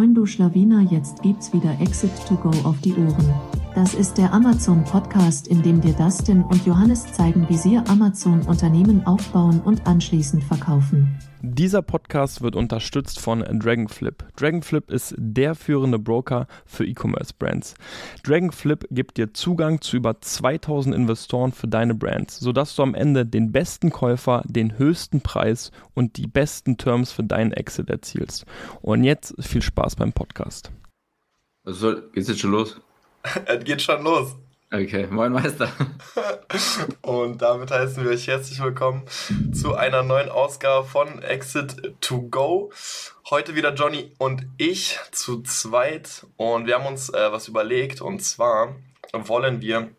Moin du Schlawiner, jetzt gibt's wieder Exit to Go auf die Ohren. Das ist der Amazon Podcast, in dem dir Dustin und Johannes zeigen, wie sie Amazon Unternehmen aufbauen und anschließend verkaufen. Dieser Podcast wird unterstützt von Dragonflip. Dragonflip ist der führende Broker für E-Commerce-Brands. Dragonflip gibt dir Zugang zu über 2000 Investoren für deine Brands, sodass du am Ende den besten Käufer, den höchsten Preis und die besten Terms für deinen Exit erzielst. Und jetzt viel Spaß beim Podcast. Also geht's jetzt schon los? es geht schon los. Okay, moin Meister. Und damit heißen wir euch herzlich willkommen zu einer neuen Ausgabe von Exit to Go. Heute wieder Johnny und ich zu zweit und wir haben uns äh, was überlegt und zwar wollen wir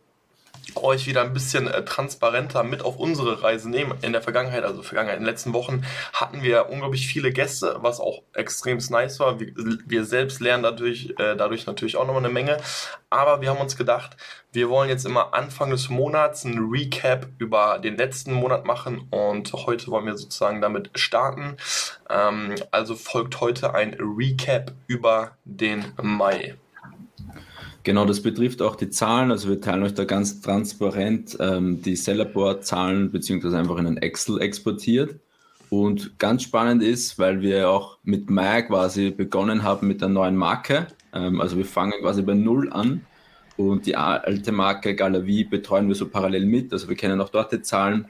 euch wieder ein bisschen äh, transparenter mit auf unsere Reise nehmen. In der Vergangenheit, also Vergangenheit, in den letzten Wochen hatten wir unglaublich viele Gäste, was auch extrem nice war. Wir, wir selbst lernen dadurch, äh, dadurch natürlich auch nochmal eine Menge. Aber wir haben uns gedacht, wir wollen jetzt immer Anfang des Monats ein Recap über den letzten Monat machen und heute wollen wir sozusagen damit starten. Ähm, also folgt heute ein Recap über den Mai. Genau, das betrifft auch die Zahlen. Also wir teilen euch da ganz transparent ähm, die Sellerboard-Zahlen beziehungsweise einfach in ein Excel exportiert. Und ganz spannend ist, weil wir auch mit Mai quasi begonnen haben mit der neuen Marke. Ähm, also wir fangen quasi bei Null an und die alte Marke Galavi betreuen wir so parallel mit. Also wir kennen auch dort die Zahlen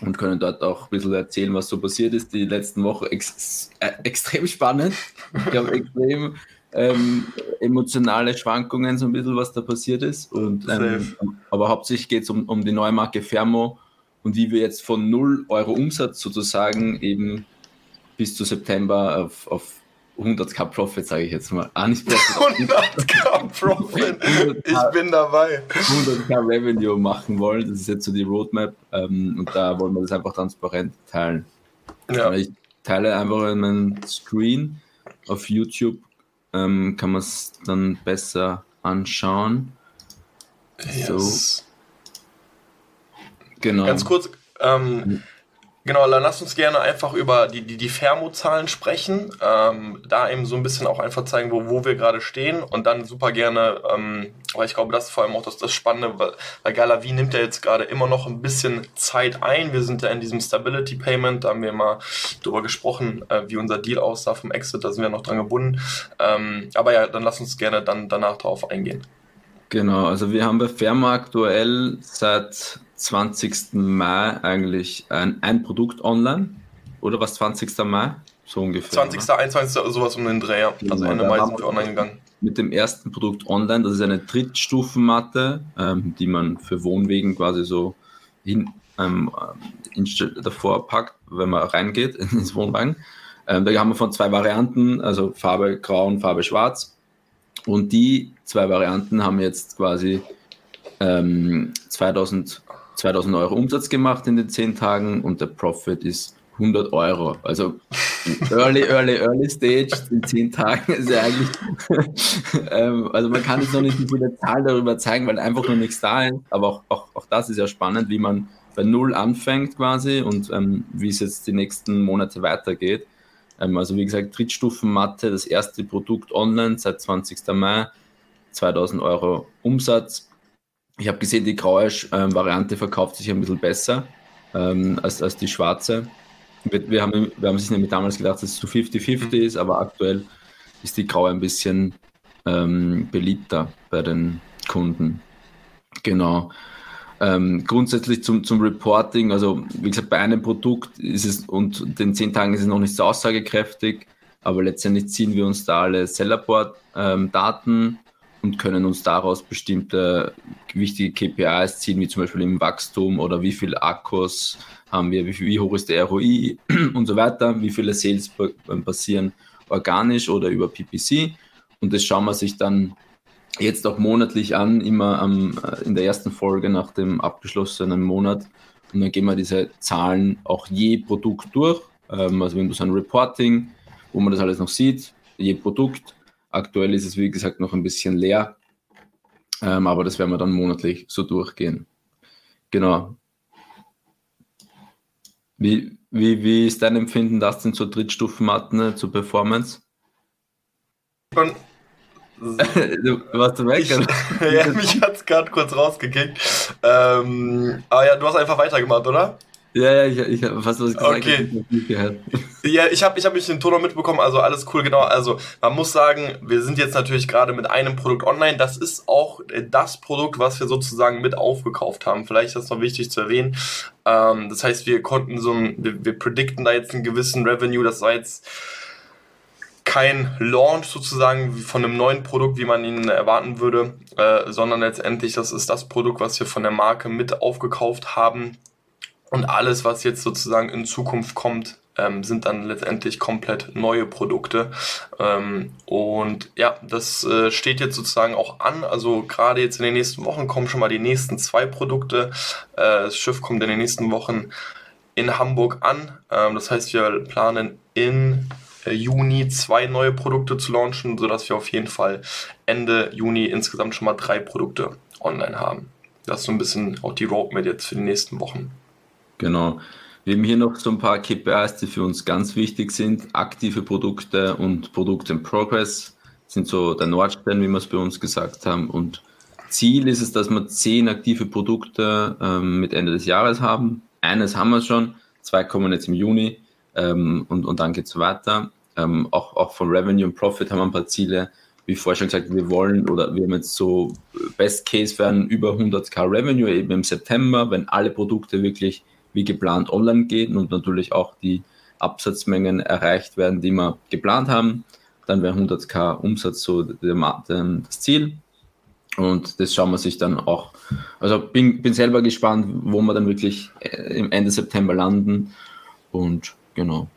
und können dort auch ein bisschen erzählen, was so passiert ist die letzten Wochen. Ex äh, extrem spannend. Ich glaube, extrem ähm, emotionale Schwankungen, so ein bisschen, was da passiert ist. Und, ähm, aber hauptsächlich geht es um, um die neue Marke Fermo und wie wir jetzt von 0 Euro Umsatz sozusagen eben bis zu September auf, auf 100k Profit, sage ich jetzt mal. Ah, nicht Profit. 100k Profit, ich bin dabei. 100k Revenue machen wollen, das ist jetzt so die Roadmap ähm, und da wollen wir das einfach transparent teilen. Ja. Ich teile einfach in meinen Screen auf YouTube ähm, kann man es dann besser anschauen. Yes. So. Genau. Ganz kurz, ähm, genau, dann lass uns gerne einfach über die, die, die Fermo-Zahlen sprechen. Ähm, da eben so ein bisschen auch einfach zeigen, wo, wo wir gerade stehen und dann super gerne ähm, weil ich glaube, das ist vor allem auch das, das Spannende, weil, weil Galavi nimmt ja jetzt gerade immer noch ein bisschen Zeit ein. Wir sind ja in diesem Stability Payment, da haben wir mal drüber gesprochen, äh, wie unser Deal aussah vom Exit, da sind wir noch dran gebunden. Ähm, aber ja, dann lass uns gerne dann danach darauf eingehen. Genau, also wir haben bei Firma aktuell seit 20. Mai eigentlich ein, ein Produkt online. Oder was 20. Mai? So ungefähr. 20. Oder? 21. sowas um den Dreh, ja. Also Ende Mai sind wir online gegangen mit dem ersten Produkt online. Das ist eine Drittstufenmatte, ähm, die man für Wohnwegen quasi so hin, ähm, davor packt, wenn man reingeht ins Wohnwagen. Ähm, da haben wir von zwei Varianten, also Farbe Grau und Farbe Schwarz. Und die zwei Varianten haben jetzt quasi ähm, 2000, 2000 Euro Umsatz gemacht in den zehn Tagen und der Profit ist 100 Euro. Also early, early, early stage in zehn Tagen ist ja eigentlich, ähm, also man kann jetzt noch nicht viele Zahlen darüber zeigen, weil einfach noch nichts da ist, aber auch, auch, auch das ist ja spannend, wie man bei Null anfängt quasi und ähm, wie es jetzt die nächsten Monate weitergeht. Ähm, also wie gesagt, Drittstufenmatte, das erste Produkt online seit 20. Mai, 2000 Euro Umsatz. Ich habe gesehen, die graue ähm, Variante verkauft sich ein bisschen besser ähm, als, als die schwarze. Wir, wir, haben, wir haben sich nämlich damals gedacht, dass es zu 50-50 mhm. ist, aber aktuell ist die Graue ein bisschen ähm, beliebter bei den Kunden. Genau. Ähm, grundsätzlich zum, zum Reporting, also wie gesagt, bei einem Produkt ist es und den zehn Tagen ist es noch nicht so aussagekräftig, aber letztendlich ziehen wir uns da alle Sellerport-Daten ähm, und können uns daraus bestimmte wichtige KPIs ziehen, wie zum Beispiel im Wachstum oder wie viel Akkus haben wir, wie, wie hoch ist der ROI und so weiter, wie viele Sales passieren organisch oder über PPC. Und das schauen wir sich dann jetzt auch monatlich an, immer am, äh, in der ersten Folge nach dem abgeschlossenen Monat. Und dann gehen wir diese Zahlen auch je Produkt durch. Ähm, also wenn du so ein Reporting, wo man das alles noch sieht, je Produkt. Aktuell ist es, wie gesagt, noch ein bisschen leer. Ähm, aber das werden wir dann monatlich so durchgehen. Genau. Wie, wie, wie ist dein Empfinden, das denn zur Drittstufenmatten, zur Performance? schon. du warst du weg? Ich, ja, mich hat es gerade kurz rausgekickt. Ähm, aber ja, du hast einfach weitergemacht, oder? Ja, ja, ich, ich habe fast was gesagt. Okay. Ich gehört. Ja, ich habe ich hab mich den Ton noch mitbekommen, also alles cool, genau. Also man muss sagen, wir sind jetzt natürlich gerade mit einem Produkt online. Das ist auch das Produkt, was wir sozusagen mit aufgekauft haben. Vielleicht ist das noch wichtig zu erwähnen. Ähm, das heißt, wir konnten so ein, wir, wir predikten da jetzt einen gewissen Revenue. Das war jetzt kein Launch sozusagen von einem neuen Produkt, wie man ihn erwarten würde, äh, sondern letztendlich, das ist das Produkt, was wir von der Marke mit aufgekauft haben und alles, was jetzt sozusagen in Zukunft kommt, ähm, sind dann letztendlich komplett neue Produkte. Ähm, und ja, das äh, steht jetzt sozusagen auch an. Also gerade jetzt in den nächsten Wochen kommen schon mal die nächsten zwei Produkte. Äh, das Schiff kommt in den nächsten Wochen in Hamburg an. Ähm, das heißt, wir planen in äh, Juni zwei neue Produkte zu launchen, sodass wir auf jeden Fall Ende Juni insgesamt schon mal drei Produkte online haben. Das ist so ein bisschen auch die Roadmap jetzt für die nächsten Wochen. Genau. Wir haben hier noch so ein paar KPIs, die für uns ganz wichtig sind. Aktive Produkte und Produkte in Progress sind so der Nordstern, wie wir es bei uns gesagt haben. Und Ziel ist es, dass wir zehn aktive Produkte ähm, mit Ende des Jahres haben. Eines haben wir schon, zwei kommen jetzt im Juni ähm, und, und dann geht es weiter. Ähm, auch, auch von Revenue und Profit haben wir ein paar Ziele. Wie vorher schon gesagt, wir wollen oder wir haben jetzt so Best Case werden über 100k Revenue eben im September, wenn alle Produkte wirklich wie geplant online gehen und natürlich auch die Absatzmengen erreicht werden, die wir geplant haben. Dann wäre 100k Umsatz so das Ziel. Und das schauen wir sich dann auch. Also bin, bin selber gespannt, wo wir dann wirklich äh, im Ende September landen. Und genau.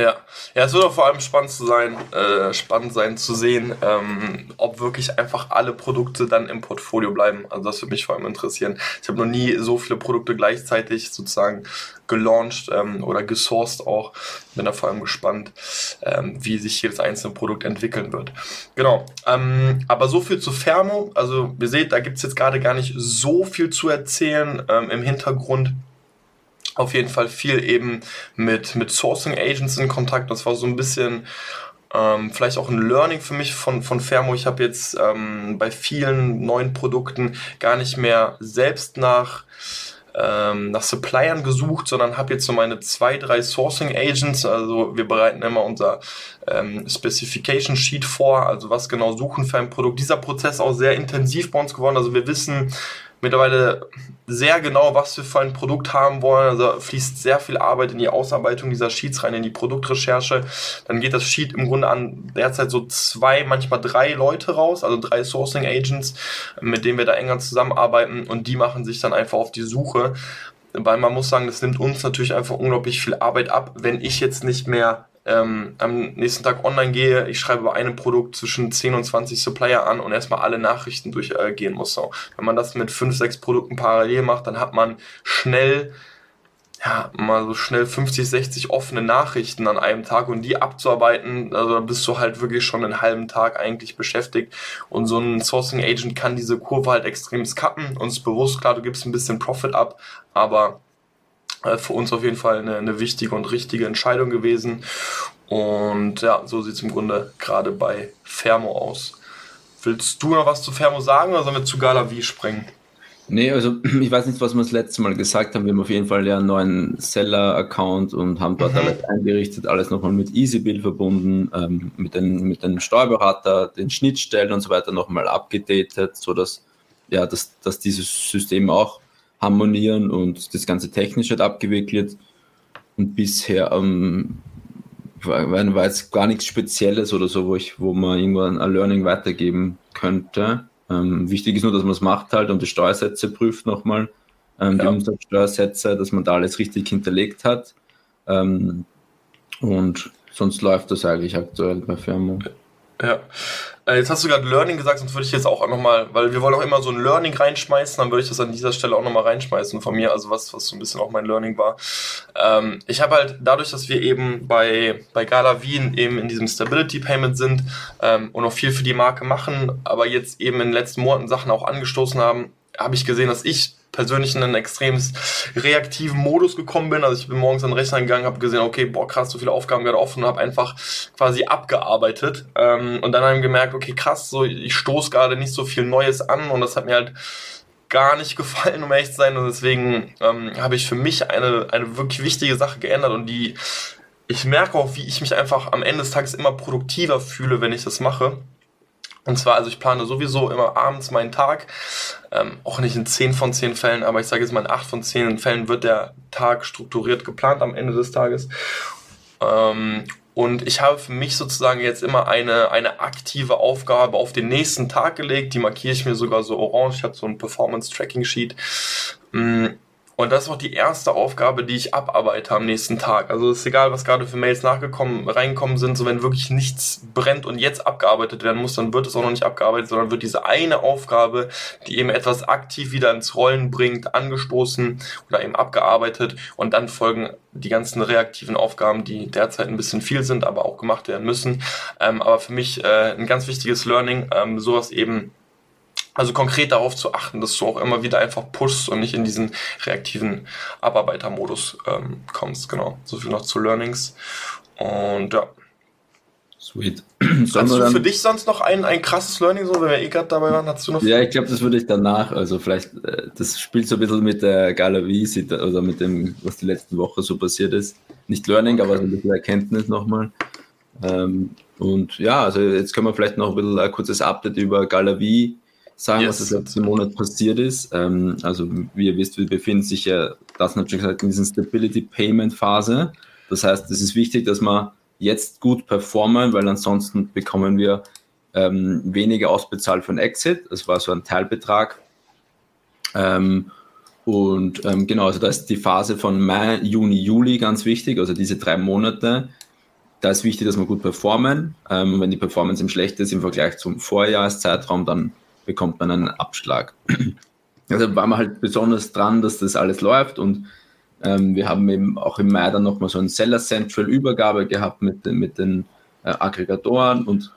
Ja, ja, es wird auch vor allem spannend zu sein, äh, spannend sein zu sehen, ähm, ob wirklich einfach alle Produkte dann im Portfolio bleiben. Also das würde mich vor allem interessieren. Ich habe noch nie so viele Produkte gleichzeitig sozusagen gelauncht ähm, oder gesourced auch. Bin da vor allem gespannt, ähm, wie sich jedes einzelne Produkt entwickeln wird. Genau. Ähm, aber so viel zu Fermo. Also wir seht, da gibt es jetzt gerade gar nicht so viel zu erzählen ähm, im Hintergrund auf jeden Fall viel eben mit, mit Sourcing Agents in Kontakt. Das war so ein bisschen ähm, vielleicht auch ein Learning für mich von, von Fermo. Ich habe jetzt ähm, bei vielen neuen Produkten gar nicht mehr selbst nach ähm, nach Suppliern gesucht, sondern habe jetzt so meine zwei, drei Sourcing Agents. Also wir bereiten immer unser ähm, Specification Sheet vor, also was genau suchen für ein Produkt. Dieser Prozess ist auch sehr intensiv bei uns geworden. Also wir wissen, mittlerweile sehr genau, was wir für ein Produkt haben wollen. Also fließt sehr viel Arbeit in die Ausarbeitung dieser Sheets rein, in die Produktrecherche. Dann geht das Sheet im Grunde an derzeit so zwei, manchmal drei Leute raus, also drei Sourcing Agents, mit denen wir da enger zusammenarbeiten und die machen sich dann einfach auf die Suche. Weil man muss sagen, das nimmt uns natürlich einfach unglaublich viel Arbeit ab, wenn ich jetzt nicht mehr ähm, am nächsten Tag online gehe, ich schreibe bei einem Produkt zwischen 10 und 20 Supplier an und erstmal alle Nachrichten durchgehen muss. So. Wenn man das mit 5, 6 Produkten parallel macht, dann hat man schnell ja, mal so schnell 50, 60 offene Nachrichten an einem Tag und die abzuarbeiten, also da bist du halt wirklich schon einen halben Tag eigentlich beschäftigt und so ein Sourcing Agent kann diese Kurve halt extrem cutten, uns bewusst, klar, du gibst ein bisschen Profit ab, aber für uns auf jeden Fall eine, eine wichtige und richtige Entscheidung gewesen. Und ja, so sieht es im Grunde gerade bei Fermo aus. Willst du noch was zu Fermo sagen oder sollen wir zu Galavi springen? Nee, also ich weiß nicht, was wir das letzte Mal gesagt haben. Wir haben auf jeden Fall ja einen neuen Seller-Account und haben dort mhm. alles eingerichtet, alles nochmal mit EasyBill verbunden, ähm, mit, den, mit dem Steuerberater, den Schnittstellen und so weiter nochmal abgedatet, sodass ja, dass, dass dieses System auch harmonieren und das ganze technisch hat abgewickelt. Und bisher ähm, war, war jetzt gar nichts Spezielles oder so, wo ich, wo man irgendwann ein Learning weitergeben könnte. Ähm, wichtig ist nur, dass man es macht halt und die Steuersätze prüft nochmal, ähm, ja. die Umsatzsteuersätze, dass man da alles richtig hinterlegt hat. Ähm, und sonst läuft das eigentlich aktuell bei Firma. Ja. Äh, jetzt hast du gerade Learning gesagt, sonst würde ich jetzt auch nochmal, weil wir wollen auch immer so ein Learning reinschmeißen, dann würde ich das an dieser Stelle auch nochmal reinschmeißen von mir, also was, was so ein bisschen auch mein Learning war. Ähm, ich habe halt dadurch, dass wir eben bei, bei Gala Wien eben in diesem Stability Payment sind ähm, und auch viel für die Marke machen, aber jetzt eben in den letzten Monaten Sachen auch angestoßen haben, habe ich gesehen, dass ich persönlich in einen extrem reaktiven Modus gekommen bin. Also ich bin morgens an den Rechner gegangen, habe gesehen, okay, boah, krass, so viele Aufgaben gerade offen und habe einfach quasi abgearbeitet. Ähm, und dann habe ich gemerkt, okay, krass, so ich stoße gerade nicht so viel Neues an und das hat mir halt gar nicht gefallen, um ehrlich zu sein. Und deswegen ähm, habe ich für mich eine, eine wirklich wichtige Sache geändert und die ich merke auch, wie ich mich einfach am Ende des Tages immer produktiver fühle, wenn ich das mache. Und zwar, also ich plane sowieso immer abends meinen Tag, ähm, auch nicht in 10 von 10 Fällen, aber ich sage jetzt mal in 8 von 10 Fällen wird der Tag strukturiert geplant am Ende des Tages. Ähm, und ich habe für mich sozusagen jetzt immer eine, eine aktive Aufgabe auf den nächsten Tag gelegt. Die markiere ich mir sogar so orange. Ich habe so ein Performance-Tracking-Sheet. Mm, und das ist auch die erste Aufgabe, die ich abarbeite am nächsten Tag. Also ist egal, was gerade für Mails nachgekommen, reingekommen sind, so wenn wirklich nichts brennt und jetzt abgearbeitet werden muss, dann wird es auch noch nicht abgearbeitet, sondern wird diese eine Aufgabe, die eben etwas aktiv wieder ins Rollen bringt, angestoßen oder eben abgearbeitet und dann folgen die ganzen reaktiven Aufgaben, die derzeit ein bisschen viel sind, aber auch gemacht werden müssen. Ähm, aber für mich äh, ein ganz wichtiges Learning, ähm, sowas eben also konkret darauf zu achten, dass du auch immer wieder einfach pushst und nicht in diesen reaktiven Abarbeitermodus ähm, kommst. Genau. So viel noch zu Learnings. Und ja. Sweet. Hast du für dich sonst noch ein, ein krasses Learning, so, wenn wir eh gerade dabei waren? Hast du noch ja, ich glaube, das würde ich danach, also vielleicht, äh, das spielt so ein bisschen mit der Galerie oder mit dem, was die letzten Woche so passiert ist. Nicht Learning, okay. aber so ein bisschen Erkenntnis nochmal. Ähm, und ja, also jetzt können wir vielleicht noch ein bisschen ein kurzes Update über Galerie sagen, yes. was das letzten Monat passiert ist. Ähm, also wie ihr wisst, wir befinden sich ja, das natürlich gesagt, in dieser Stability Payment Phase. Das heißt, es ist wichtig, dass wir jetzt gut performen, weil ansonsten bekommen wir ähm, weniger ausbezahlt von Exit. Das war so ein Teilbetrag. Ähm, und ähm, genau, also da ist die Phase von Mai, Juni, Juli ganz wichtig, also diese drei Monate. Da ist wichtig, dass wir gut performen. Ähm, wenn die Performance im schlecht ist im Vergleich zum Vorjahreszeitraum, dann bekommt man einen Abschlag. Also waren wir halt besonders dran, dass das alles läuft und ähm, wir haben eben auch im Mai dann nochmal so ein Seller Central Übergabe gehabt mit, mit den äh, Aggregatoren und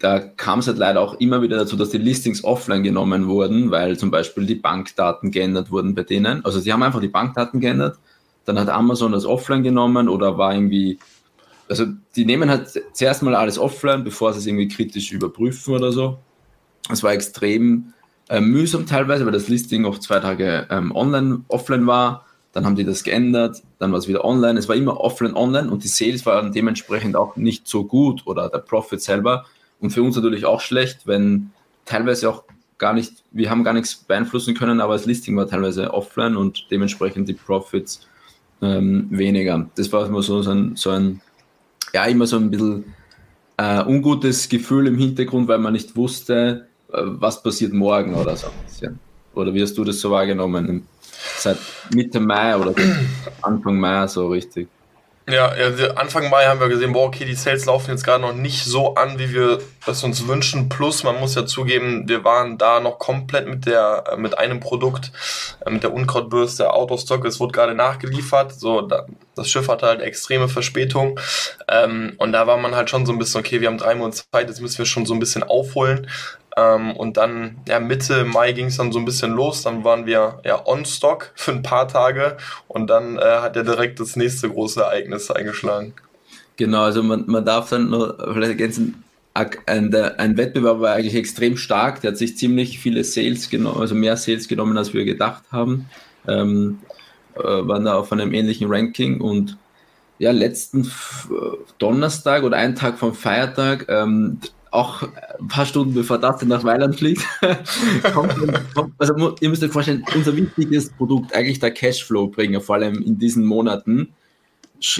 da kam es halt leider auch immer wieder dazu, dass die Listings offline genommen wurden, weil zum Beispiel die Bankdaten geändert wurden bei denen. Also sie haben einfach die Bankdaten geändert, dann hat Amazon das offline genommen oder war irgendwie, also die nehmen halt zuerst mal alles offline, bevor sie es irgendwie kritisch überprüfen oder so. Es war extrem äh, mühsam teilweise, weil das Listing auch zwei Tage ähm, online, offline war. Dann haben die das geändert, dann war es wieder online. Es war immer offline, online und die Sales waren dementsprechend auch nicht so gut oder der Profit selber. Und für uns natürlich auch schlecht, wenn teilweise auch gar nicht, wir haben gar nichts beeinflussen können, aber das Listing war teilweise offline und dementsprechend die Profits ähm, weniger. Das war immer so, so, ein, so ein, ja, immer so ein bisschen äh, ungutes Gefühl im Hintergrund, weil man nicht wusste, was passiert morgen oder so. Oder wie hast du das so wahrgenommen? Seit Mitte Mai oder Anfang Mai so richtig? Ja, ja, Anfang Mai haben wir gesehen, boah, okay, die Sales laufen jetzt gerade noch nicht so an, wie wir es uns wünschen. Plus, man muss ja zugeben, wir waren da noch komplett mit der, äh, mit einem Produkt, äh, mit der Unkrautbürste Autostock. Es wurde gerade nachgeliefert. So, da, das Schiff hatte halt extreme Verspätung. Ähm, und da war man halt schon so ein bisschen, okay, wir haben drei Monate Zeit, jetzt müssen wir schon so ein bisschen aufholen. Ähm, und dann, ja, Mitte Mai ging es dann so ein bisschen los. Dann waren wir ja on stock für ein paar Tage und dann äh, hat er direkt das nächste große Ereignis eingeschlagen. Genau, also man, man darf dann nur vielleicht ergänzen, ein, ein Wettbewerb war eigentlich extrem stark. Der hat sich ziemlich viele Sales genommen, also mehr Sales genommen, als wir gedacht haben. Ähm, äh, waren da auf einem ähnlichen Ranking und ja, letzten Donnerstag oder einen Tag vom Feiertag ähm, auch ein paar Stunden bevor das nach Weiland fliegt, kommt, kommt, also ihr müsst euch vorstellen, unser wichtiges Produkt, eigentlich der Cashflow-Bringer, vor allem in diesen Monaten,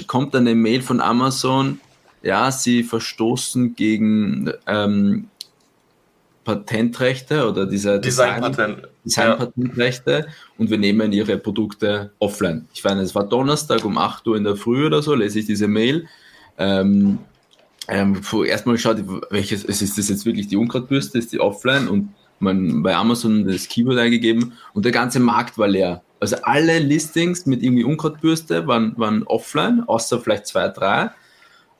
kommt dann eine Mail von Amazon, ja, sie verstoßen gegen ähm, Patentrechte oder dieser Design-Patentrechte Design ja. und wir nehmen ihre Produkte offline. Ich meine, es war Donnerstag um 8 Uhr in der Früh oder so, lese ich diese Mail. Ähm, ähm, erstmal geschaut, welches, ist das jetzt wirklich die Unkrautbürste, ist die offline und man bei Amazon das Keyword eingegeben und der ganze Markt war leer. Also alle Listings mit irgendwie Unkrautbürste waren, waren offline, außer vielleicht zwei, drei.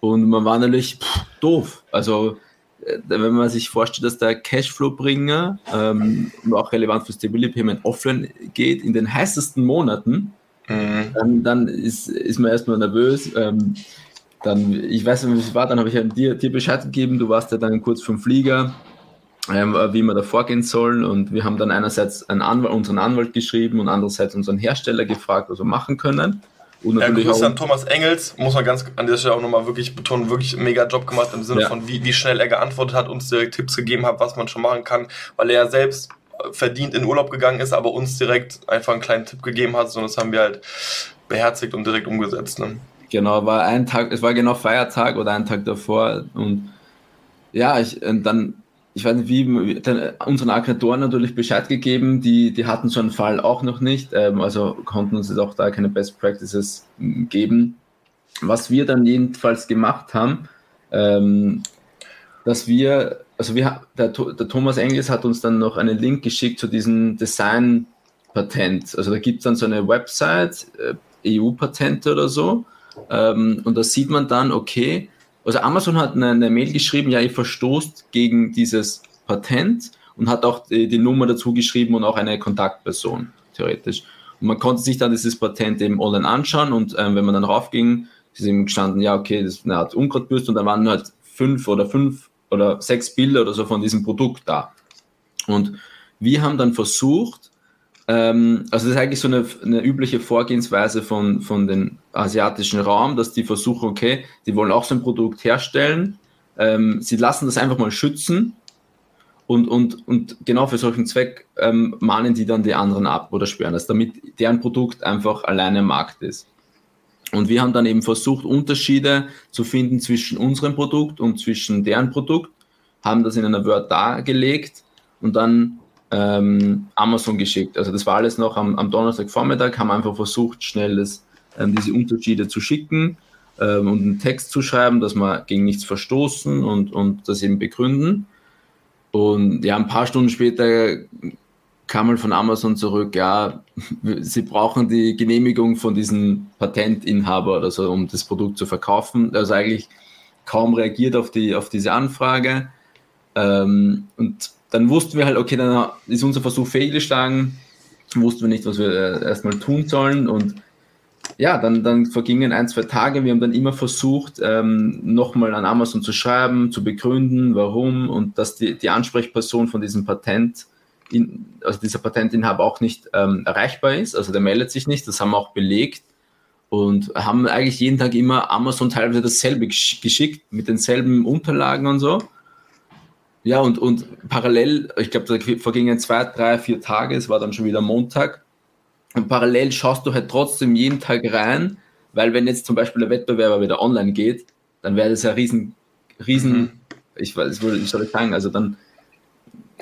Und man war natürlich pff, doof. Also äh, wenn man sich vorstellt, dass der Cashflow-Bringer ähm, auch relevant für Stability Payment offline geht, in den heißesten Monaten, mhm. dann, dann ist, ist man erstmal nervös. Ähm, dann, ich weiß nicht, wie es war, dann habe ich dir, dir Bescheid gegeben, du warst ja dann kurz vom Flieger, ähm, wie wir da vorgehen sollen und wir haben dann einerseits Anwalt, unseren Anwalt geschrieben und andererseits unseren Hersteller gefragt, was wir machen können. Und ja, Grüße an Thomas Engels, muss man ganz an dieser Stelle auch nochmal wirklich betonen, wirklich einen mega Job gemacht im Sinne ja. von, wie, wie schnell er geantwortet hat, uns direkt Tipps gegeben hat, was man schon machen kann, weil er ja selbst verdient in Urlaub gegangen ist, aber uns direkt einfach einen kleinen Tipp gegeben hat, und das haben wir halt beherzigt und direkt umgesetzt. Ne? Genau, war ein Tag, es war genau Feiertag oder ein Tag davor und ja, ich, dann ich weiß nicht, wie, den, unseren Aggregatoren natürlich Bescheid gegeben, die, die hatten so einen Fall auch noch nicht, ähm, also konnten uns jetzt auch da keine Best Practices geben. Was wir dann jedenfalls gemacht haben, ähm, dass wir, also wir, der, der Thomas Engels hat uns dann noch einen Link geschickt zu diesem Design-Patent. Also da gibt es dann so eine Website, äh, EU-Patente oder so, ähm, und da sieht man dann, okay, also Amazon hat eine, eine Mail geschrieben, ja, ihr verstoßt gegen dieses Patent und hat auch die, die Nummer dazu geschrieben und auch eine Kontaktperson, theoretisch. Und man konnte sich dann dieses Patent eben online anschauen und ähm, wenn man dann raufging, ist eben gestanden, ja, okay, das ist eine Art Unkrautbürste und da waren halt fünf oder fünf oder sechs Bilder oder so von diesem Produkt da. Und wir haben dann versucht, also das ist eigentlich so eine, eine übliche Vorgehensweise von, von den asiatischen Raum, dass die versuchen, okay, die wollen auch so ein Produkt herstellen, ähm, sie lassen das einfach mal schützen und, und, und genau für solchen Zweck ähm, mahnen die dann die anderen ab oder sperren das, damit deren Produkt einfach alleine im Markt ist. Und wir haben dann eben versucht, Unterschiede zu finden zwischen unserem Produkt und zwischen deren Produkt, haben das in einer Word dargelegt und dann ähm, Amazon geschickt. Also das war alles noch am, am Donnerstagvormittag, haben einfach versucht, schnell das, ähm, diese Unterschiede zu schicken ähm, und einen Text zu schreiben, dass wir gegen nichts verstoßen und, und das eben begründen. Und ja, ein paar Stunden später kam mal von Amazon zurück, ja, sie brauchen die Genehmigung von diesem Patentinhaber oder so, um das Produkt zu verkaufen. Also eigentlich kaum reagiert auf, die, auf diese Anfrage. Ähm, und dann wussten wir halt, okay, dann ist unser Versuch fehlgeschlagen, wussten wir nicht, was wir äh, erstmal tun sollen und ja, dann, dann vergingen ein, zwei Tage. Wir haben dann immer versucht, ähm, nochmal an Amazon zu schreiben, zu begründen, warum und dass die, die Ansprechperson von diesem Patent, in, also dieser Patentinhaber auch nicht ähm, erreichbar ist. Also der meldet sich nicht, das haben wir auch belegt und haben eigentlich jeden Tag immer Amazon teilweise dasselbe geschickt mit denselben Unterlagen und so. Ja, und, und parallel, ich glaube, da vergingen zwei, drei, vier Tage, es war dann schon wieder Montag. Und parallel schaust du halt trotzdem jeden Tag rein, weil wenn jetzt zum Beispiel der Wettbewerber wieder online geht, dann wäre das ja riesen, riesen, mhm. ich weiß, ich soll ich sagen, also dann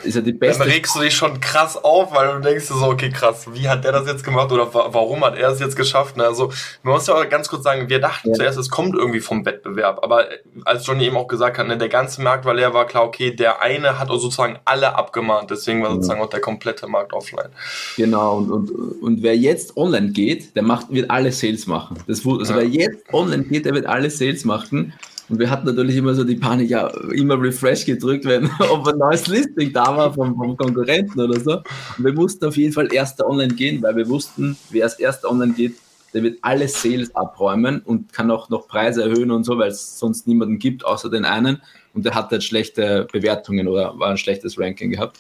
ist ja die beste. Dann regst du dich schon krass auf, weil du denkst so, okay, krass, wie hat der das jetzt gemacht oder warum hat er es jetzt geschafft? Ne? Also, man muss ja auch ganz kurz sagen, wir dachten ja. zuerst, es kommt irgendwie vom Wettbewerb, aber als Johnny eben auch gesagt hat, ne, der ganze Markt war leer, war klar, okay, der eine hat sozusagen alle abgemahnt, deswegen war sozusagen auch der komplette Markt offline. Genau, und, und, und wer jetzt online geht, der macht, wird alle Sales machen. Das, also, ja. wer jetzt online geht, der wird alle Sales machen und wir hatten natürlich immer so die Panik, ja, immer Refresh gedrückt, wenn ob ein neues Listing da war vom, vom Konkurrenten oder so. Und wir mussten auf jeden Fall erster online gehen, weil wir wussten, wer als erster online geht, der wird alle Sales abräumen und kann auch noch Preise erhöhen und so, weil es sonst niemanden gibt, außer den einen. Und der hat halt schlechte Bewertungen oder war ein schlechtes Ranking gehabt.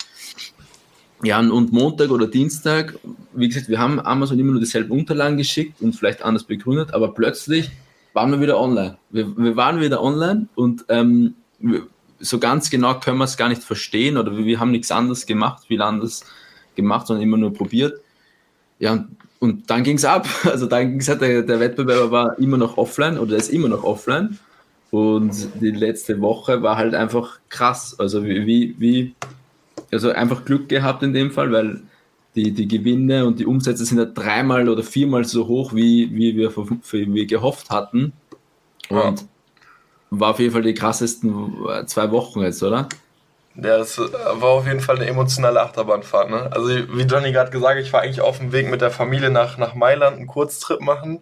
Ja, und Montag oder Dienstag, wie gesagt, wir haben Amazon immer nur dieselben Unterlagen geschickt und vielleicht anders begründet, aber plötzlich waren wir wieder online. Wir, wir waren wieder online und ähm, so ganz genau können wir es gar nicht verstehen oder wir, haben nichts anderes gemacht, viel anderes gemacht, sondern immer nur probiert. Ja, und, und dann ging es ab. Also dann ging es halt, der, der Wettbewerber war immer noch offline oder ist immer noch offline. Und die letzte Woche war halt einfach krass. Also wie, wie also einfach Glück gehabt in dem Fall, weil die, die Gewinne und die Umsätze sind ja dreimal oder viermal so hoch, wie, wie, wir, wie wir gehofft hatten. Und ja. war auf jeden Fall die krassesten zwei Wochen jetzt, oder? Ja, das war auf jeden Fall eine emotionale Achterbahnfahrt. Ne? Also wie Johnny gerade gesagt, ich war eigentlich auf dem Weg mit der Familie nach, nach Mailand einen Kurztrip machen.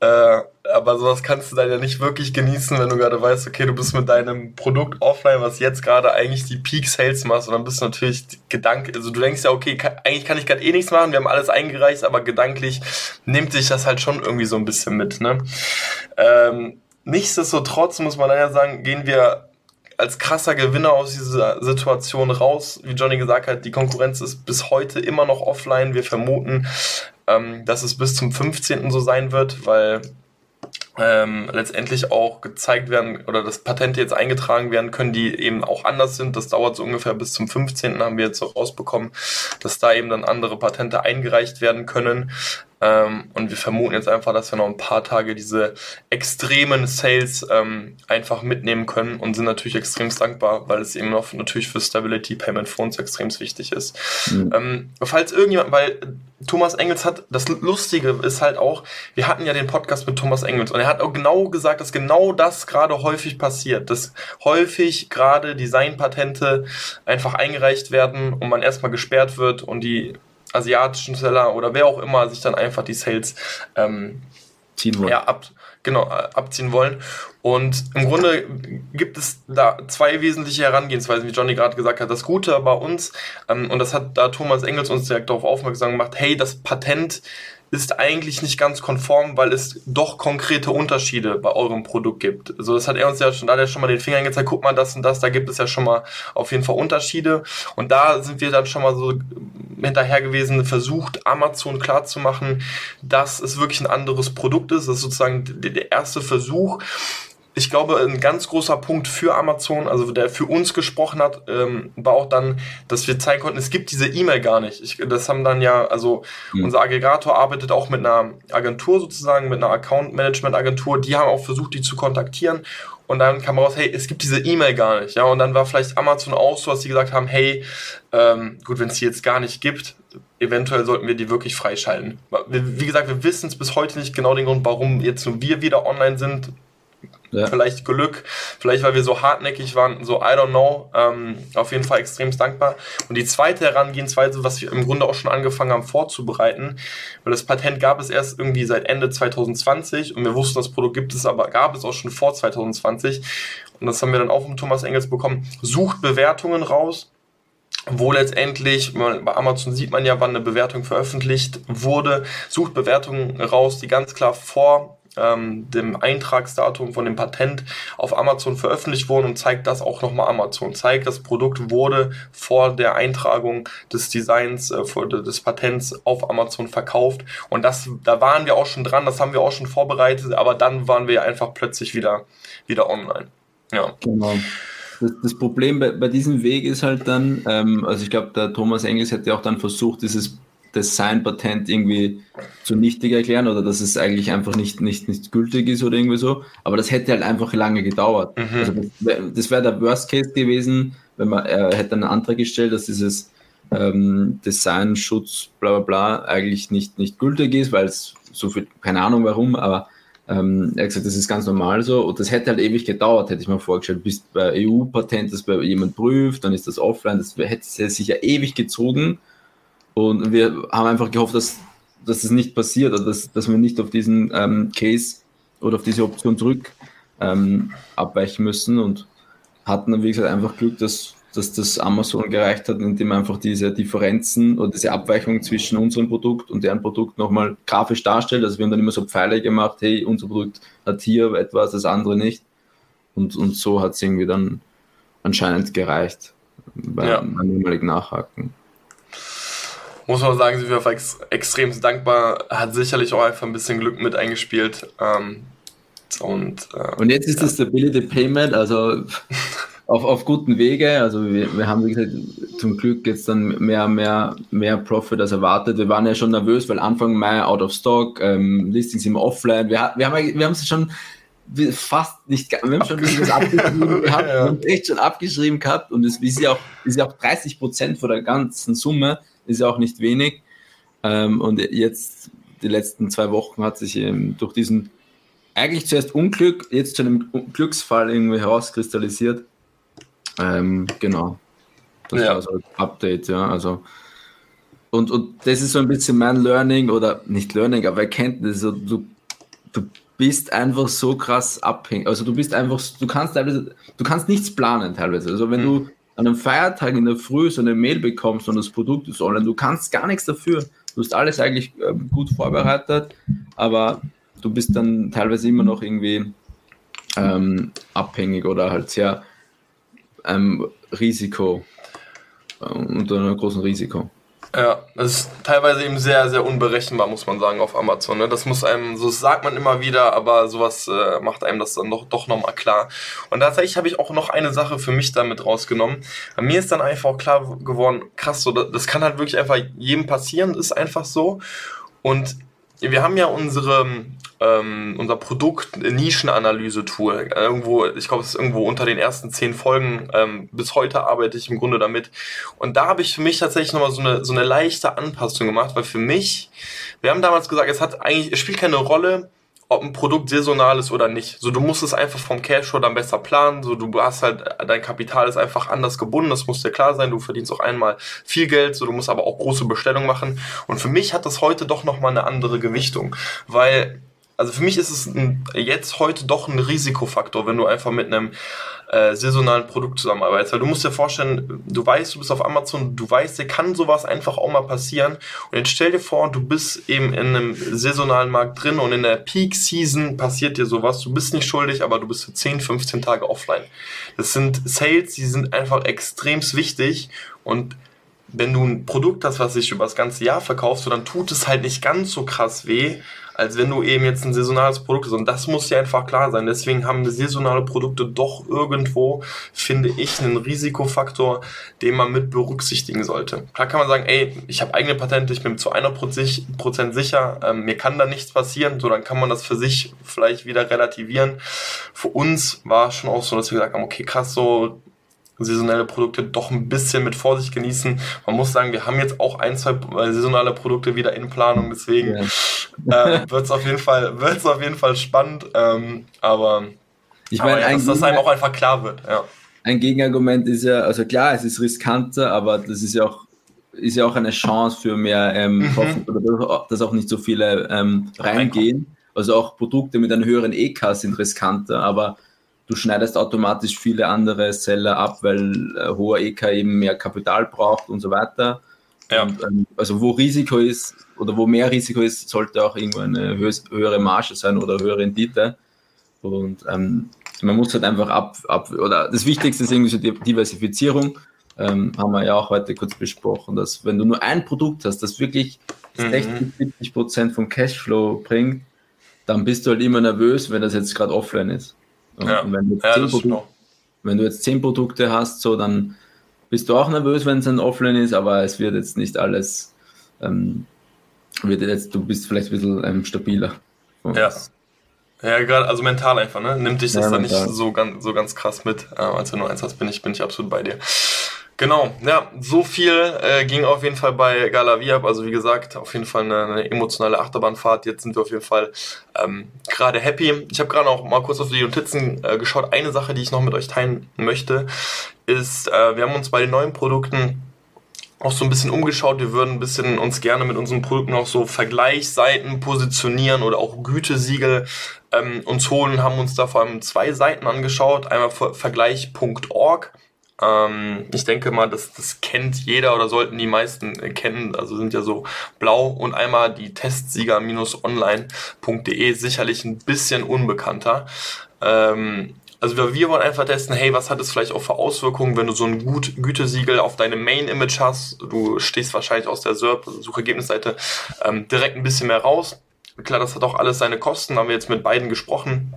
Äh, aber sowas kannst du dann ja nicht wirklich genießen, wenn du gerade weißt, okay, du bist mit deinem Produkt offline, was jetzt gerade eigentlich die Peak Sales machst und dann bist du natürlich gedanklich, also du denkst ja, okay, kann, eigentlich kann ich gerade eh nichts machen, wir haben alles eingereicht, aber gedanklich nimmt sich das halt schon irgendwie so ein bisschen mit, ne? Ähm, nichtsdestotrotz muss man ja sagen, gehen wir als krasser Gewinner aus dieser Situation raus. Wie Johnny gesagt hat, die Konkurrenz ist bis heute immer noch offline. Wir vermuten, ähm, dass es bis zum 15. so sein wird, weil ähm, letztendlich auch gezeigt werden oder dass Patente jetzt eingetragen werden können, die eben auch anders sind. Das dauert so ungefähr bis zum 15. haben wir jetzt so rausbekommen, dass da eben dann andere Patente eingereicht werden können. Ähm, und wir vermuten jetzt einfach, dass wir noch ein paar Tage diese extremen Sales ähm, einfach mitnehmen können und sind natürlich extrem dankbar, weil es eben noch natürlich für Stability Payment Phones extrem wichtig ist. Mhm. Ähm, falls irgendjemand, weil Thomas Engels hat, das Lustige ist halt auch, wir hatten ja den Podcast mit Thomas Engels und er hat auch genau gesagt, dass genau das gerade häufig passiert, dass häufig gerade Designpatente einfach eingereicht werden und man erstmal gesperrt wird und die asiatischen Seller oder wer auch immer sich dann einfach die Sales ähm, ziehen wollen. Ja, ab, genau, äh, abziehen wollen. Und im Grunde gibt es da zwei wesentliche Herangehensweisen, wie Johnny gerade gesagt hat. Das Gute bei uns, ähm, und das hat da Thomas Engels uns direkt darauf aufmerksam gemacht, hey, das Patent ist eigentlich nicht ganz konform, weil es doch konkrete Unterschiede bei eurem Produkt gibt. Also das hat er uns ja schon, da hat er schon mal den Finger gezeigt, guck mal das und das, da gibt es ja schon mal auf jeden Fall Unterschiede. Und da sind wir dann schon mal so hinterher gewesen, versucht Amazon klarzumachen, dass es wirklich ein anderes Produkt ist. Das ist sozusagen der erste Versuch ich glaube, ein ganz großer Punkt für Amazon, also der für uns gesprochen hat, ähm, war auch dann, dass wir zeigen konnten, es gibt diese E-Mail gar nicht. Ich, das haben dann ja, also mhm. unser Aggregator arbeitet auch mit einer Agentur sozusagen, mit einer Account-Management-Agentur, die haben auch versucht, die zu kontaktieren. Und dann kam raus, hey, es gibt diese E-Mail gar nicht. Ja, und dann war vielleicht Amazon auch so, dass sie gesagt haben, hey, ähm, gut, wenn es die jetzt gar nicht gibt, eventuell sollten wir die wirklich freischalten. Wie gesagt, wir wissen es bis heute nicht genau den Grund, warum jetzt nur wir wieder online sind. Ja. Vielleicht Glück, vielleicht weil wir so hartnäckig waren, so I don't know. Ähm, auf jeden Fall extrem dankbar. Und die zweite Herangehensweise, was wir im Grunde auch schon angefangen haben vorzubereiten, weil das Patent gab es erst irgendwie seit Ende 2020 und wir wussten, das Produkt gibt es, aber gab es auch schon vor 2020. Und das haben wir dann auch vom Thomas Engels bekommen. Sucht Bewertungen raus wo letztendlich, bei Amazon sieht man ja, wann eine Bewertung veröffentlicht wurde, sucht Bewertungen raus, die ganz klar vor ähm, dem Eintragsdatum von dem Patent auf Amazon veröffentlicht wurden und zeigt das auch nochmal Amazon. Zeigt, das Produkt wurde vor der Eintragung des Designs, äh, des Patents auf Amazon verkauft. Und das, da waren wir auch schon dran, das haben wir auch schon vorbereitet, aber dann waren wir einfach plötzlich wieder, wieder online. Ja. Genau. Das, das Problem bei, bei, diesem Weg ist halt dann, ähm, also ich glaube, der Thomas Engels hätte auch dann versucht, dieses Design-Patent irgendwie zunichtig erklären oder dass es eigentlich einfach nicht, nicht, nicht gültig ist oder irgendwie so. Aber das hätte halt einfach lange gedauert. Mhm. Also das wäre wär der Worst Case gewesen, wenn man, er hätte einen Antrag gestellt, dass dieses ähm, Designschutz, bla bla bla, eigentlich nicht, nicht gültig ist, weil es so viel, keine Ahnung warum, aber ähm, er hat gesagt, das ist ganz normal so. Und das hätte halt ewig gedauert, hätte ich mir vorgestellt, bis bei EU-Patent das bei jemand prüft, dann ist das offline, das hätte sich ja ewig gezogen. Und wir haben einfach gehofft, dass, dass das nicht passiert, dass, dass wir nicht auf diesen ähm, Case oder auf diese Option zurück ähm, abweichen müssen und hatten dann, wie gesagt, einfach Glück, dass, dass das Amazon gereicht hat, indem einfach diese Differenzen oder diese Abweichung zwischen unserem Produkt und deren Produkt nochmal grafisch darstellt. Also wir haben dann immer so Pfeile gemacht, hey, unser Produkt hat hier etwas, das andere nicht. Und, und so hat es irgendwie dann anscheinend gereicht beim, ja. beim ehemaligen Nachhaken muss man sagen, sind wir ex extrem dankbar. Hat sicherlich auch einfach ein bisschen Glück mit eingespielt. Ähm, und, äh, und jetzt ist ja. das Stability Payment, also auf, auf guten Wege. Also wir, wir haben, wie gesagt, zum Glück jetzt dann mehr, mehr, mehr Profit als erwartet. Wir waren ja schon nervös, weil Anfang Mai out of stock, ähm, Listings immer offline. Wir, wir haben wir haben es schon fast nicht, wir haben schon das abgeschrieben gehabt, wir haben echt schon abgeschrieben gehabt und es ist ja auch, ist ja auch 30 Prozent von der ganzen Summe ist ja auch nicht wenig. Ähm, und jetzt, die letzten zwei Wochen hat sich eben durch diesen eigentlich zuerst Unglück, jetzt zu einem Glücksfall irgendwie herauskristallisiert. Ähm, genau. Das ja. war so ein Update, ja. Also, und, und das ist so ein bisschen mein Learning oder nicht Learning, aber Erkenntnis. So, du, du bist einfach so krass abhängig. Also du bist einfach, du kannst teilweise, du kannst nichts planen teilweise. Also wenn mhm. du an einem Feiertag in der Früh so eine Mail bekommst und das Produkt ist online, du kannst gar nichts dafür. Du hast alles eigentlich ähm, gut vorbereitet, aber du bist dann teilweise immer noch irgendwie ähm, abhängig oder halt sehr ähm, Risiko, äh, unter einem großen Risiko. Ja, das ist teilweise eben sehr, sehr unberechenbar, muss man sagen, auf Amazon. Ne? Das muss einem, so sagt man immer wieder, aber sowas äh, macht einem das dann doch, doch nochmal klar. Und tatsächlich habe ich auch noch eine Sache für mich damit rausgenommen. Bei mir ist dann einfach auch klar geworden, krass, so, das kann halt wirklich einfach jedem passieren, ist einfach so. Und wir haben ja unsere, ähm, unser Produkt Nischenanalyse-Tool. Irgendwo, ich glaube, es ist irgendwo unter den ersten zehn Folgen. Ähm, bis heute arbeite ich im Grunde damit. Und da habe ich für mich tatsächlich nochmal so eine, so eine leichte Anpassung gemacht, weil für mich, wir haben damals gesagt, es hat eigentlich, es spielt keine Rolle, ob ein Produkt saisonal ist oder nicht. So, du musst es einfach vom Cashflow dann besser planen. So, du hast halt, dein Kapital ist einfach anders gebunden. Das muss dir klar sein. Du verdienst auch einmal viel Geld. So, du musst aber auch große Bestellungen machen. Und für mich hat das heute doch nochmal eine andere Gewichtung. Weil, also für mich ist es ein, jetzt heute doch ein Risikofaktor, wenn du einfach mit einem äh, saisonalen Produkt. Weil du musst dir vorstellen, du weißt, du bist auf Amazon, du weißt, dir kann sowas einfach auch mal passieren. Und jetzt stell dir vor, du bist eben in einem saisonalen Markt drin und in der Peak Season passiert dir sowas. Du bist nicht schuldig, aber du bist für 10, 15 Tage offline. Das sind Sales, die sind einfach extremst wichtig und wenn du ein Produkt hast, was sich über das ganze Jahr verkaufst, dann tut es halt nicht ganz so krass weh, als wenn du eben jetzt ein saisonales Produkt hast. Und das muss dir einfach klar sein. Deswegen haben saisonale Produkte doch irgendwo, finde ich, einen Risikofaktor, den man mit berücksichtigen sollte. Klar kann man sagen, ey, ich habe eigene Patente, ich bin zu 100% sicher, ähm, mir kann da nichts passieren. So, dann kann man das für sich vielleicht wieder relativieren. Für uns war es schon auch so, dass wir gesagt haben, okay, krass, so saisonelle Produkte doch ein bisschen mit Vorsicht genießen. Man muss sagen, wir haben jetzt auch ein, zwei äh, saisonale Produkte wieder in Planung, deswegen ja. äh, wird es auf jeden Fall, wird's auf jeden Fall spannend. Ähm, aber ich meine, ja, dass das einem auch einfach klar wird. Ja. Ein Gegenargument ist ja, also klar, es ist riskanter, aber das ist ja auch ist ja auch eine Chance für mehr ähm, mhm. dass auch nicht so viele ähm, reingehen. Also auch Produkte mit einem höheren EK sind riskanter, aber du schneidest automatisch viele andere Seller ab, weil äh, hoher EK eben mehr Kapital braucht und so weiter. Ja. Und, ähm, also wo Risiko ist oder wo mehr Risiko ist, sollte auch irgendwo eine höhere Marge sein oder höhere Rendite. Und ähm, man muss halt einfach ab, ab, oder das Wichtigste ist irgendwie so die Diversifizierung. Ähm, haben wir ja auch heute kurz besprochen, dass wenn du nur ein Produkt hast, das wirklich 60, mhm. 70 Prozent vom Cashflow bringt, dann bist du halt immer nervös, wenn das jetzt gerade offline ist. Ja. Und wenn du, ja, Produkte, wenn du jetzt zehn Produkte hast, so dann bist du auch nervös, wenn es ein Offline ist, aber es wird jetzt nicht alles, ähm, wird jetzt, du bist vielleicht ein bisschen ähm, stabiler. Ja. Ja, gerade, also mental einfach, ne? Nimmt dich das ja, dann nicht so ganz, so ganz krass mit. Äh, als du nur eins hast, bin ich, bin ich absolut bei dir. Genau, ja, so viel äh, ging auf jeden Fall bei Galavi ab. Also wie gesagt, auf jeden Fall eine, eine emotionale Achterbahnfahrt. Jetzt sind wir auf jeden Fall ähm, gerade happy. Ich habe gerade auch mal kurz auf die Notizen äh, geschaut. Eine Sache, die ich noch mit euch teilen möchte, ist, äh, wir haben uns bei den neuen Produkten auch so ein bisschen umgeschaut. Wir würden ein bisschen uns gerne mit unseren Produkten auch so Vergleichsseiten positionieren oder auch Gütesiegel ähm, uns holen. Haben uns da vor allem zwei Seiten angeschaut. Einmal vergleich.org ähm, ich denke mal, das, das kennt jeder oder sollten die meisten kennen. Also sind ja so blau und einmal die Testsieger-online.de sicherlich ein bisschen unbekannter. Ähm, also wir, wollen einfach testen, hey, was hat es vielleicht auch für Auswirkungen, wenn du so ein Gut Gütesiegel auf deinem Main-Image hast. Du stehst wahrscheinlich aus der SERP, Suchergebnisseite, ähm, direkt ein bisschen mehr raus. Klar, das hat auch alles seine Kosten, haben wir jetzt mit beiden gesprochen.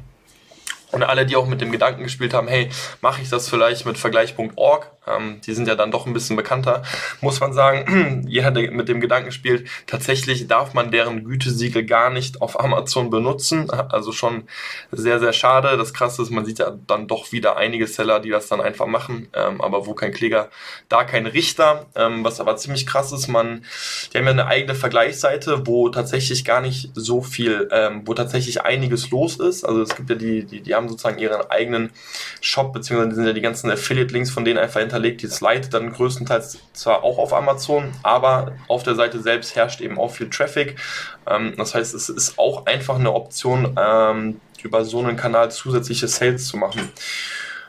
Und alle, die auch mit dem Gedanken gespielt haben, hey, mache ich das vielleicht mit Vergleich.org, ähm, die sind ja dann doch ein bisschen bekannter, muss man sagen, jeder, der mit dem Gedanken spielt, tatsächlich darf man deren Gütesiegel gar nicht auf Amazon benutzen. Also schon sehr, sehr schade. Das Krasse ist, man sieht ja dann doch wieder einige Seller, die das dann einfach machen, ähm, aber wo kein Kläger, da kein Richter. Ähm, was aber ziemlich krass ist, man, die haben ja eine eigene Vergleichsseite, wo tatsächlich gar nicht so viel, ähm, wo tatsächlich einiges los ist. Also es gibt ja die, die, die haben sozusagen ihren eigenen Shop, beziehungsweise sind ja die ganzen Affiliate-Links von denen einfach Die Slide dann größtenteils zwar auch auf Amazon, aber auf der Seite selbst herrscht eben auch viel Traffic. Ähm, das heißt, es ist auch einfach eine Option, ähm, über so einen Kanal zusätzliche Sales zu machen.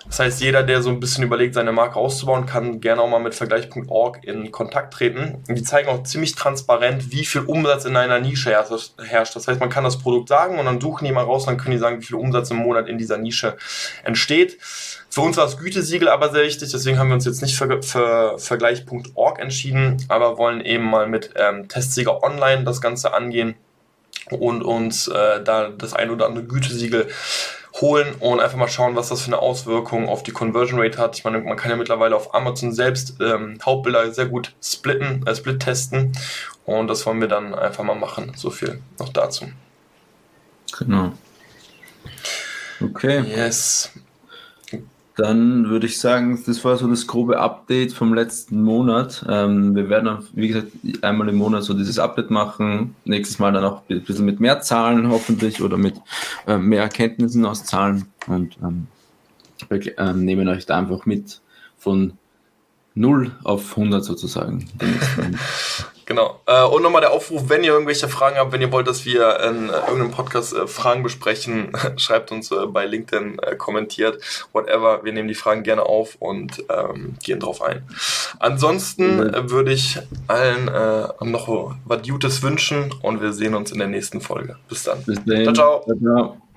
Das heißt, jeder, der so ein bisschen überlegt, seine Marke auszubauen, kann gerne auch mal mit Vergleich.org in Kontakt treten. Die zeigen auch ziemlich transparent, wie viel Umsatz in einer Nische herrscht. Das heißt, man kann das Produkt sagen und dann suchen die mal raus, dann können die sagen, wie viel Umsatz im Monat in dieser Nische entsteht. Für uns war das Gütesiegel aber sehr wichtig, deswegen haben wir uns jetzt nicht für, für Vergleich.org entschieden, aber wollen eben mal mit ähm, Testsieger Online das Ganze angehen und uns äh, da das ein oder andere Gütesiegel holen und einfach mal schauen, was das für eine Auswirkung auf die Conversion Rate hat. Ich meine, man kann ja mittlerweile auf Amazon selbst ähm, Hauptbilder sehr gut splitten, äh, split testen und das wollen wir dann einfach mal machen. So viel noch dazu. Genau. Okay. Yes. Dann würde ich sagen, das war so das grobe Update vom letzten Monat. Ähm, wir werden, wie gesagt, einmal im Monat so dieses Update machen. Nächstes Mal dann auch ein bisschen mit mehr Zahlen hoffentlich oder mit äh, mehr Erkenntnissen aus Zahlen und ähm, wir ähm, nehmen euch da einfach mit von 0 auf 100 sozusagen. Genau. Äh, und nochmal der Aufruf, wenn ihr irgendwelche Fragen habt, wenn ihr wollt, dass wir in äh, irgendeinem Podcast äh, Fragen besprechen, schreibt uns äh, bei LinkedIn, äh, kommentiert, whatever. Wir nehmen die Fragen gerne auf und ähm, gehen drauf ein. Ansonsten mhm. würde ich allen noch was Gutes wünschen und wir sehen uns in der nächsten Folge. Bis dann. Bis dann. Ciao, ciao. ciao, ciao.